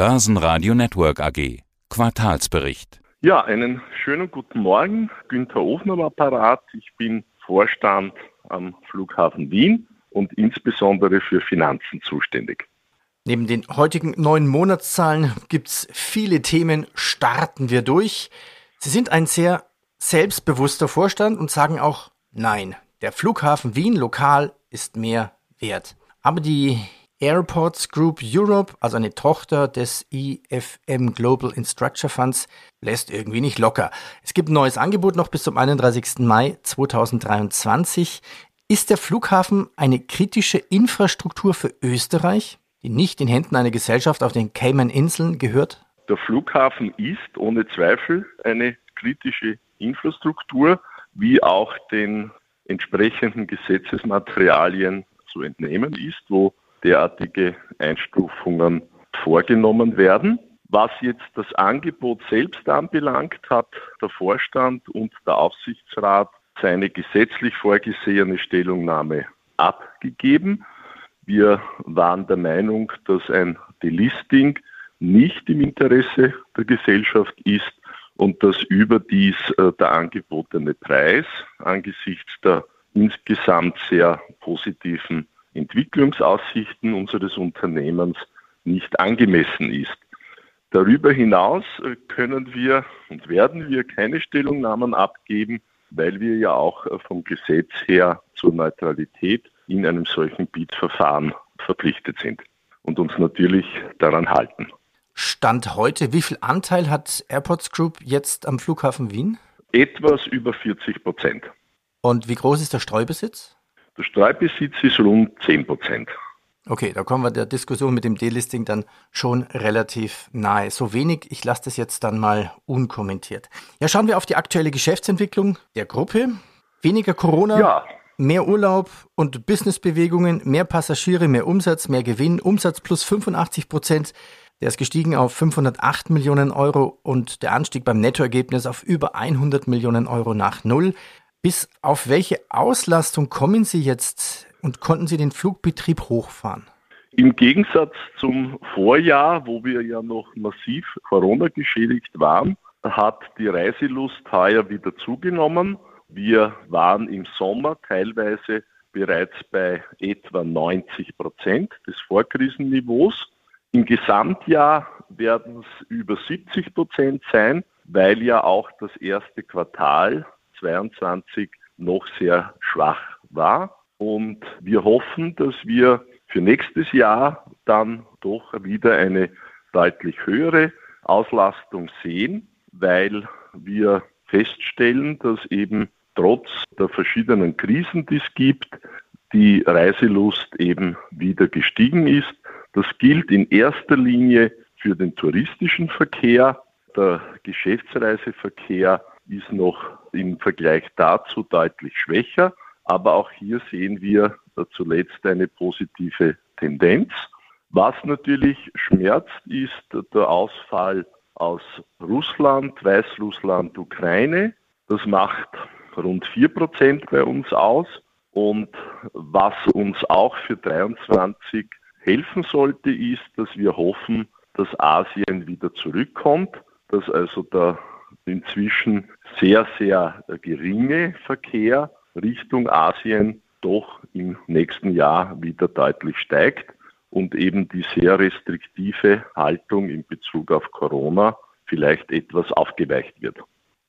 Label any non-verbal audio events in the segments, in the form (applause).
Börsenradio Network AG. Quartalsbericht. Ja, einen schönen guten Morgen. Günther Ofner am Apparat. Ich bin Vorstand am Flughafen Wien und insbesondere für Finanzen zuständig. Neben den heutigen neuen Monatszahlen gibt es viele Themen. Starten wir durch. Sie sind ein sehr selbstbewusster Vorstand und sagen auch Nein. Der Flughafen Wien lokal ist mehr wert. Aber die Airports Group Europe, also eine Tochter des IFM Global Instructure Funds, lässt irgendwie nicht locker. Es gibt ein neues Angebot noch bis zum 31. Mai 2023. Ist der Flughafen eine kritische Infrastruktur für Österreich, die nicht in Händen einer Gesellschaft auf den Cayman-Inseln gehört? Der Flughafen ist ohne Zweifel eine kritische Infrastruktur, wie auch den entsprechenden Gesetzesmaterialien zu entnehmen ist, wo derartige Einstufungen vorgenommen werden. Was jetzt das Angebot selbst anbelangt, hat der Vorstand und der Aufsichtsrat seine gesetzlich vorgesehene Stellungnahme abgegeben. Wir waren der Meinung, dass ein Delisting nicht im Interesse der Gesellschaft ist und dass überdies äh, der angebotene Preis angesichts der insgesamt sehr positiven Entwicklungsaussichten unseres Unternehmens nicht angemessen ist. Darüber hinaus können wir und werden wir keine Stellungnahmen abgeben, weil wir ja auch vom Gesetz her zur Neutralität in einem solchen Bietverfahren verpflichtet sind und uns natürlich daran halten. Stand heute, wie viel Anteil hat Airports Group jetzt am Flughafen Wien? Etwas über 40 Prozent. Und wie groß ist der Streubesitz? Der Streubesitz ist rund 10 Prozent. Okay, da kommen wir der Diskussion mit dem Delisting dann schon relativ nahe. So wenig, ich lasse das jetzt dann mal unkommentiert. Ja, schauen wir auf die aktuelle Geschäftsentwicklung der Gruppe. Weniger Corona, ja. mehr Urlaub und Businessbewegungen, mehr Passagiere, mehr Umsatz, mehr Gewinn, Umsatz plus 85 Prozent. Der ist gestiegen auf 508 Millionen Euro und der Anstieg beim Nettoergebnis auf über 100 Millionen Euro nach Null. Bis auf welche Auslastung kommen Sie jetzt und konnten Sie den Flugbetrieb hochfahren? Im Gegensatz zum Vorjahr, wo wir ja noch massiv Corona geschädigt waren, hat die Reiselust heuer wieder zugenommen. Wir waren im Sommer teilweise bereits bei etwa 90 Prozent des Vorkrisenniveaus. Im Gesamtjahr werden es über 70 Prozent sein, weil ja auch das erste Quartal 2022 noch sehr schwach war. Und wir hoffen, dass wir für nächstes Jahr dann doch wieder eine deutlich höhere Auslastung sehen, weil wir feststellen, dass eben trotz der verschiedenen Krisen, die es gibt, die Reiselust eben wieder gestiegen ist. Das gilt in erster Linie für den touristischen Verkehr. Der Geschäftsreiseverkehr ist noch im Vergleich dazu deutlich schwächer. Aber auch hier sehen wir zuletzt eine positive Tendenz. Was natürlich schmerzt, ist der Ausfall aus Russland, Weißrussland, Ukraine. Das macht rund 4% bei uns aus. Und was uns auch für 23 helfen sollte, ist, dass wir hoffen, dass Asien wieder zurückkommt, dass also der inzwischen sehr, sehr geringe Verkehr Richtung Asien doch im nächsten Jahr wieder deutlich steigt und eben die sehr restriktive Haltung in Bezug auf Corona vielleicht etwas aufgeweicht wird.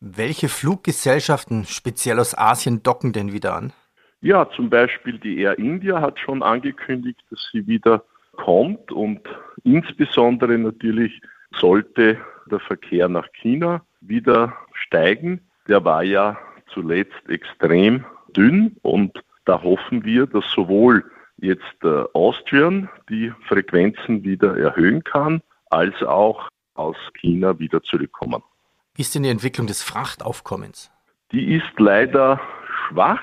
Welche Fluggesellschaften speziell aus Asien docken denn wieder an? Ja, zum Beispiel die Air India hat schon angekündigt, dass sie wieder kommt und insbesondere natürlich sollte der Verkehr nach China wieder steigen. Der war ja zuletzt extrem dünn und da hoffen wir, dass sowohl jetzt äh, Austrian die Frequenzen wieder erhöhen kann, als auch aus China wieder zurückkommen. Wie ist denn die Entwicklung des Frachtaufkommens? Die ist leider schwach.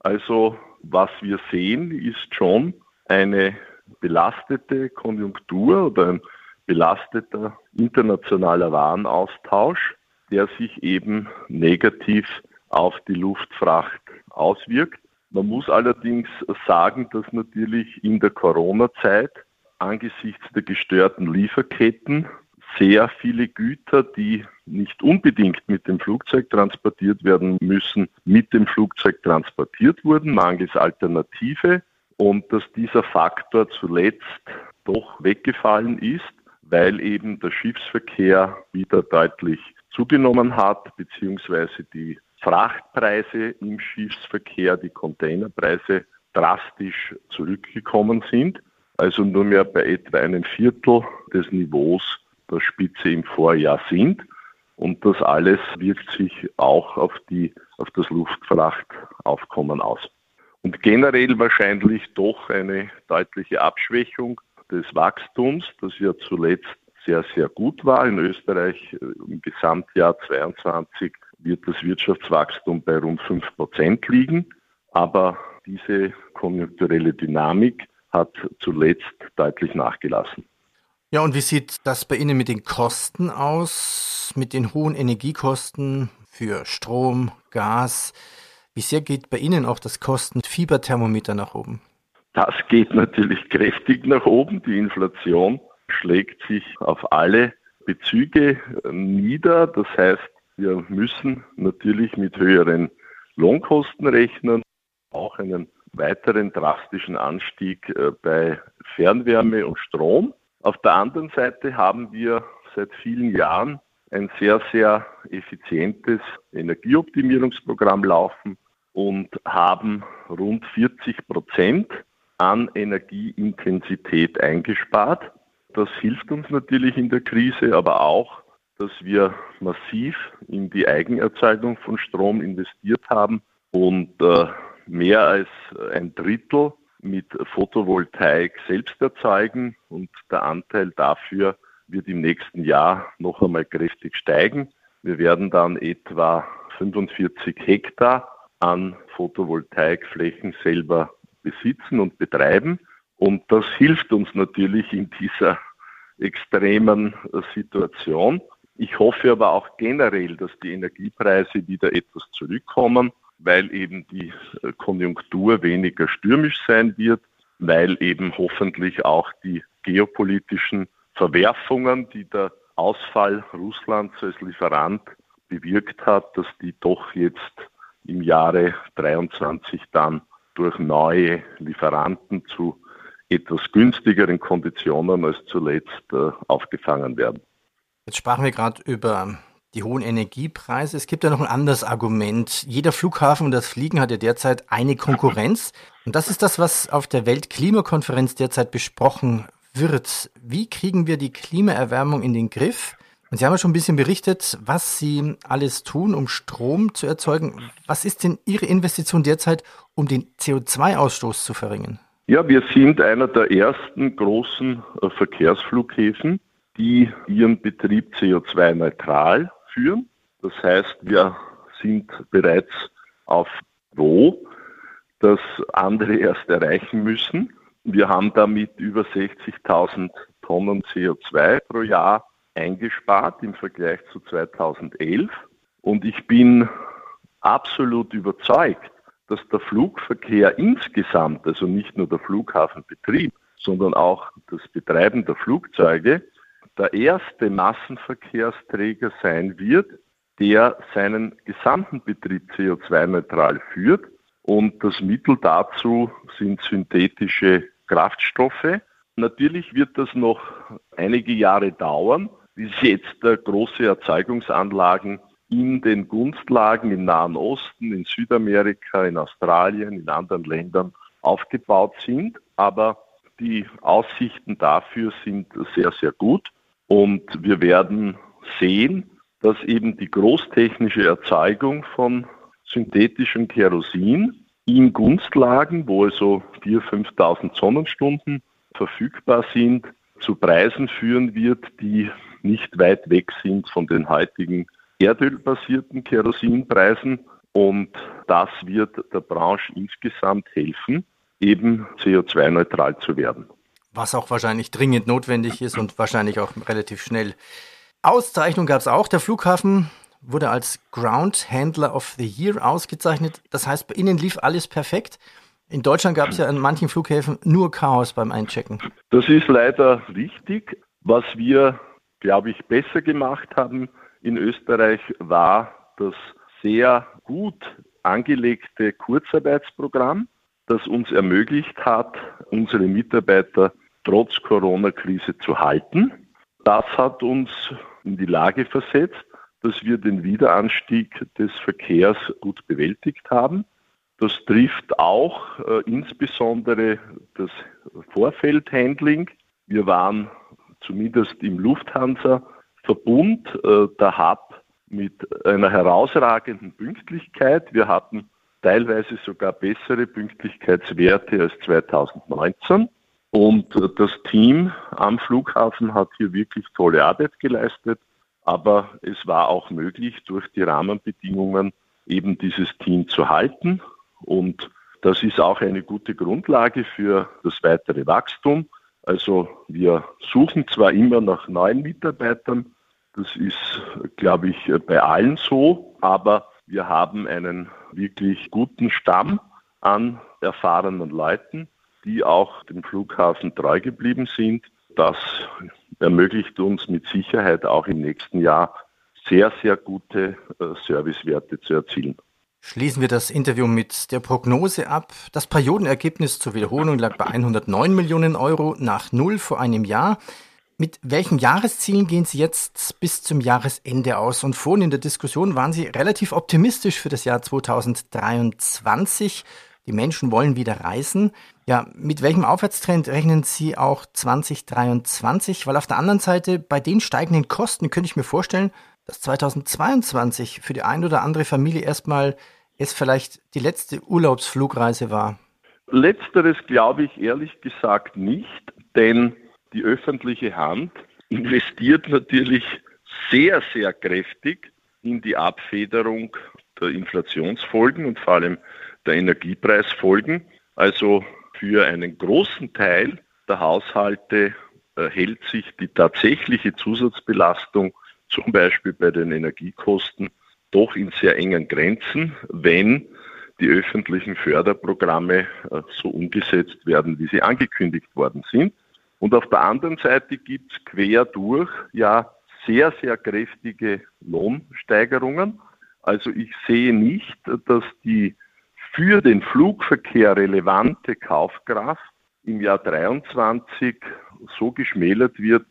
Also was wir sehen, ist schon eine belastete Konjunktur oder ein belasteter internationaler Warenaustausch der sich eben negativ auf die Luftfracht auswirkt. Man muss allerdings sagen, dass natürlich in der Corona-Zeit angesichts der gestörten Lieferketten sehr viele Güter, die nicht unbedingt mit dem Flugzeug transportiert werden müssen, mit dem Flugzeug transportiert wurden, mangels Alternative und dass dieser Faktor zuletzt doch weggefallen ist, weil eben der Schiffsverkehr wieder deutlich zugenommen hat, beziehungsweise die Frachtpreise im Schiffsverkehr, die Containerpreise drastisch zurückgekommen sind, also nur mehr bei etwa einem Viertel des Niveaus der Spitze im Vorjahr sind. Und das alles wirkt sich auch auf, die, auf das Luftfrachtaufkommen aus. Und generell wahrscheinlich doch eine deutliche Abschwächung des Wachstums, das ja zuletzt sehr, sehr gut war. In Österreich äh, im Gesamtjahr 22 wird das Wirtschaftswachstum bei rund 5 Prozent liegen. Aber diese konjunkturelle Dynamik hat zuletzt deutlich nachgelassen. Ja, und wie sieht das bei Ihnen mit den Kosten aus, mit den hohen Energiekosten für Strom, Gas? Wie sehr geht bei Ihnen auch das Kostenfieberthermometer nach oben? Das geht natürlich (laughs) kräftig nach oben. Die Inflation schlägt sich auf alle Bezüge nieder. Das heißt, wir müssen natürlich mit höheren Lohnkosten rechnen, auch einen weiteren drastischen Anstieg äh, bei Fernwärme und Strom. Auf der anderen Seite haben wir seit vielen Jahren ein sehr, sehr effizientes Energieoptimierungsprogramm laufen und haben rund 40 Prozent an Energieintensität eingespart. Das hilft uns natürlich in der Krise, aber auch, dass wir massiv in die Eigenerzeugung von Strom investiert haben und äh, mehr als ein Drittel mit Photovoltaik selbst erzeugen und der Anteil dafür wird im nächsten Jahr noch einmal kräftig steigen. Wir werden dann etwa 45 Hektar an Photovoltaikflächen selber besitzen und betreiben. Und das hilft uns natürlich in dieser extremen Situation. Ich hoffe aber auch generell, dass die Energiepreise wieder etwas zurückkommen weil eben die äh, Konjunktur weniger stürmisch sein wird, weil eben hoffentlich auch die geopolitischen Verwerfungen, die der Ausfall Russlands als Lieferant bewirkt hat, dass die doch jetzt im Jahre 23 dann durch neue Lieferanten zu etwas günstigeren Konditionen als zuletzt äh, aufgefangen werden. Jetzt sprachen wir gerade über die hohen Energiepreise. Es gibt ja noch ein anderes Argument. Jeder Flughafen und das Fliegen hat ja derzeit eine Konkurrenz. Und das ist das, was auf der Weltklimakonferenz derzeit besprochen wird. Wie kriegen wir die Klimaerwärmung in den Griff? Und Sie haben ja schon ein bisschen berichtet, was Sie alles tun, um Strom zu erzeugen. Was ist denn Ihre Investition derzeit, um den CO2-Ausstoß zu verringern? Ja, wir sind einer der ersten großen äh, Verkehrsflughäfen, die ihren Betrieb CO2-neutral führen. Das heißt, wir sind bereits auf Wo, das andere erst erreichen müssen. Wir haben damit über 60.000 Tonnen CO2 pro Jahr eingespart im Vergleich zu 2011. Und ich bin absolut überzeugt, dass der Flugverkehr insgesamt, also nicht nur der Flughafenbetrieb, sondern auch das Betreiben der Flugzeuge der erste Massenverkehrsträger sein wird, der seinen gesamten Betrieb CO2-neutral führt. Und das Mittel dazu sind synthetische Kraftstoffe. Natürlich wird das noch einige Jahre dauern, bis jetzt große Erzeugungsanlagen in den Gunstlagen im Nahen Osten, in Südamerika, in Australien, in anderen Ländern aufgebaut sind. Aber die Aussichten dafür sind sehr, sehr gut. Und wir werden sehen, dass eben die großtechnische Erzeugung von synthetischem Kerosin in Gunstlagen, wo also 4.000, 5.000 Sonnenstunden verfügbar sind, zu Preisen führen wird, die nicht weit weg sind von den heutigen erdölbasierten Kerosinpreisen. Und das wird der Branche insgesamt helfen, eben CO2-neutral zu werden was auch wahrscheinlich dringend notwendig ist und wahrscheinlich auch relativ schnell. Auszeichnung gab es auch. Der Flughafen wurde als Ground Handler of the Year ausgezeichnet. Das heißt, bei Ihnen lief alles perfekt. In Deutschland gab es ja an manchen Flughäfen nur Chaos beim Einchecken. Das ist leider richtig. Was wir, glaube ich, besser gemacht haben in Österreich, war das sehr gut angelegte Kurzarbeitsprogramm, das uns ermöglicht hat, unsere Mitarbeiter trotz Corona-Krise zu halten. Das hat uns in die Lage versetzt, dass wir den Wiederanstieg des Verkehrs gut bewältigt haben. Das trifft auch äh, insbesondere das Vorfeldhandling. Wir waren zumindest im Lufthansa-Verbund äh, der Hub mit einer herausragenden Pünktlichkeit. Wir hatten teilweise sogar bessere Pünktlichkeitswerte als 2019. Und äh, das Team am Flughafen hat hier wirklich tolle Arbeit geleistet. Aber es war auch möglich, durch die Rahmenbedingungen eben dieses Team zu halten. Und das ist auch eine gute Grundlage für das weitere Wachstum. Also wir suchen zwar immer nach neuen Mitarbeitern, das ist, glaube ich, bei allen so, aber wir haben einen wirklich guten Stamm an erfahrenen Leuten, die auch dem Flughafen treu geblieben sind. Das ermöglicht uns mit Sicherheit auch im nächsten Jahr sehr, sehr gute äh, Servicewerte zu erzielen. Schließen wir das Interview mit der Prognose ab. Das Periodenergebnis zur Wiederholung lag bei 109 Millionen Euro nach Null vor einem Jahr. Mit welchen Jahreszielen gehen Sie jetzt bis zum Jahresende aus? Und vorhin in der Diskussion waren Sie relativ optimistisch für das Jahr 2023. Die Menschen wollen wieder reisen. Ja, mit welchem Aufwärtstrend rechnen Sie auch 2023? Weil auf der anderen Seite, bei den steigenden Kosten könnte ich mir vorstellen, dass 2022 für die ein oder andere Familie erstmal es vielleicht die letzte Urlaubsflugreise war? Letzteres glaube ich ehrlich gesagt nicht, denn die öffentliche Hand investiert natürlich sehr, sehr kräftig in die Abfederung der Inflationsfolgen und vor allem der Energiepreisfolgen. Also für einen großen Teil der Haushalte hält sich die tatsächliche Zusatzbelastung zum Beispiel bei den Energiekosten doch in sehr engen Grenzen, wenn die öffentlichen Förderprogramme äh, so umgesetzt werden, wie sie angekündigt worden sind. Und auf der anderen Seite gibt es quer durch ja sehr, sehr kräftige Lohnsteigerungen. Also ich sehe nicht, dass die für den Flugverkehr relevante Kaufkraft im Jahr 23 so geschmälert wird,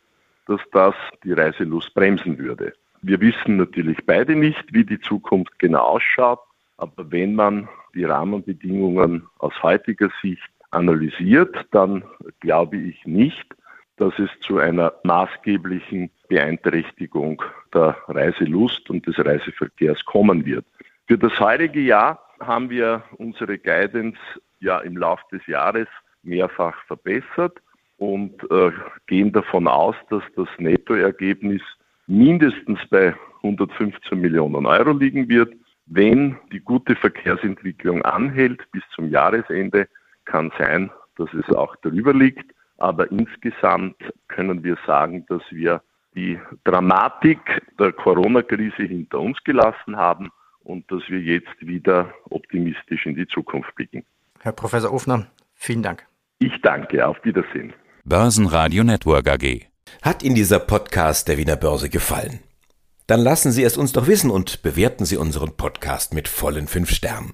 dass das die Reiselust bremsen würde. Wir wissen natürlich beide nicht, wie die Zukunft genau ausschaut, aber wenn man die Rahmenbedingungen aus heutiger Sicht analysiert, dann glaube ich nicht, dass es zu einer maßgeblichen Beeinträchtigung der Reiselust und des Reiseverkehrs kommen wird. Für das heutige Jahr haben wir unsere Guidance ja im Laufe des Jahres mehrfach verbessert und äh, gehen davon aus, dass das Nettoergebnis mindestens bei 115 Millionen Euro liegen wird. Wenn die gute Verkehrsentwicklung anhält bis zum Jahresende, kann sein, dass es auch darüber liegt. Aber insgesamt können wir sagen, dass wir die Dramatik der Corona-Krise hinter uns gelassen haben und dass wir jetzt wieder optimistisch in die Zukunft blicken. Herr Professor Ofner, vielen Dank. Ich danke, auf Wiedersehen. Börsenradio Network AG. Hat Ihnen dieser Podcast der Wiener Börse gefallen? Dann lassen Sie es uns doch wissen und bewerten Sie unseren Podcast mit vollen fünf Sternen.